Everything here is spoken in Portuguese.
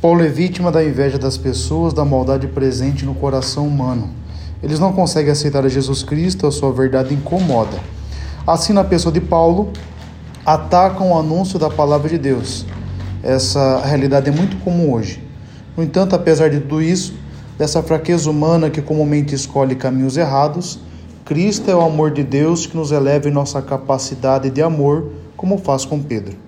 Paulo é vítima da inveja das pessoas, da maldade presente no coração humano. Eles não conseguem aceitar a Jesus Cristo, a sua verdade incomoda. Assim, na pessoa de Paulo, atacam o anúncio da palavra de Deus. Essa realidade é muito comum hoje. No entanto, apesar de tudo isso, dessa fraqueza humana que comumente escolhe caminhos errados, Cristo é o amor de Deus que nos eleva em nossa capacidade de amor, como faz com Pedro.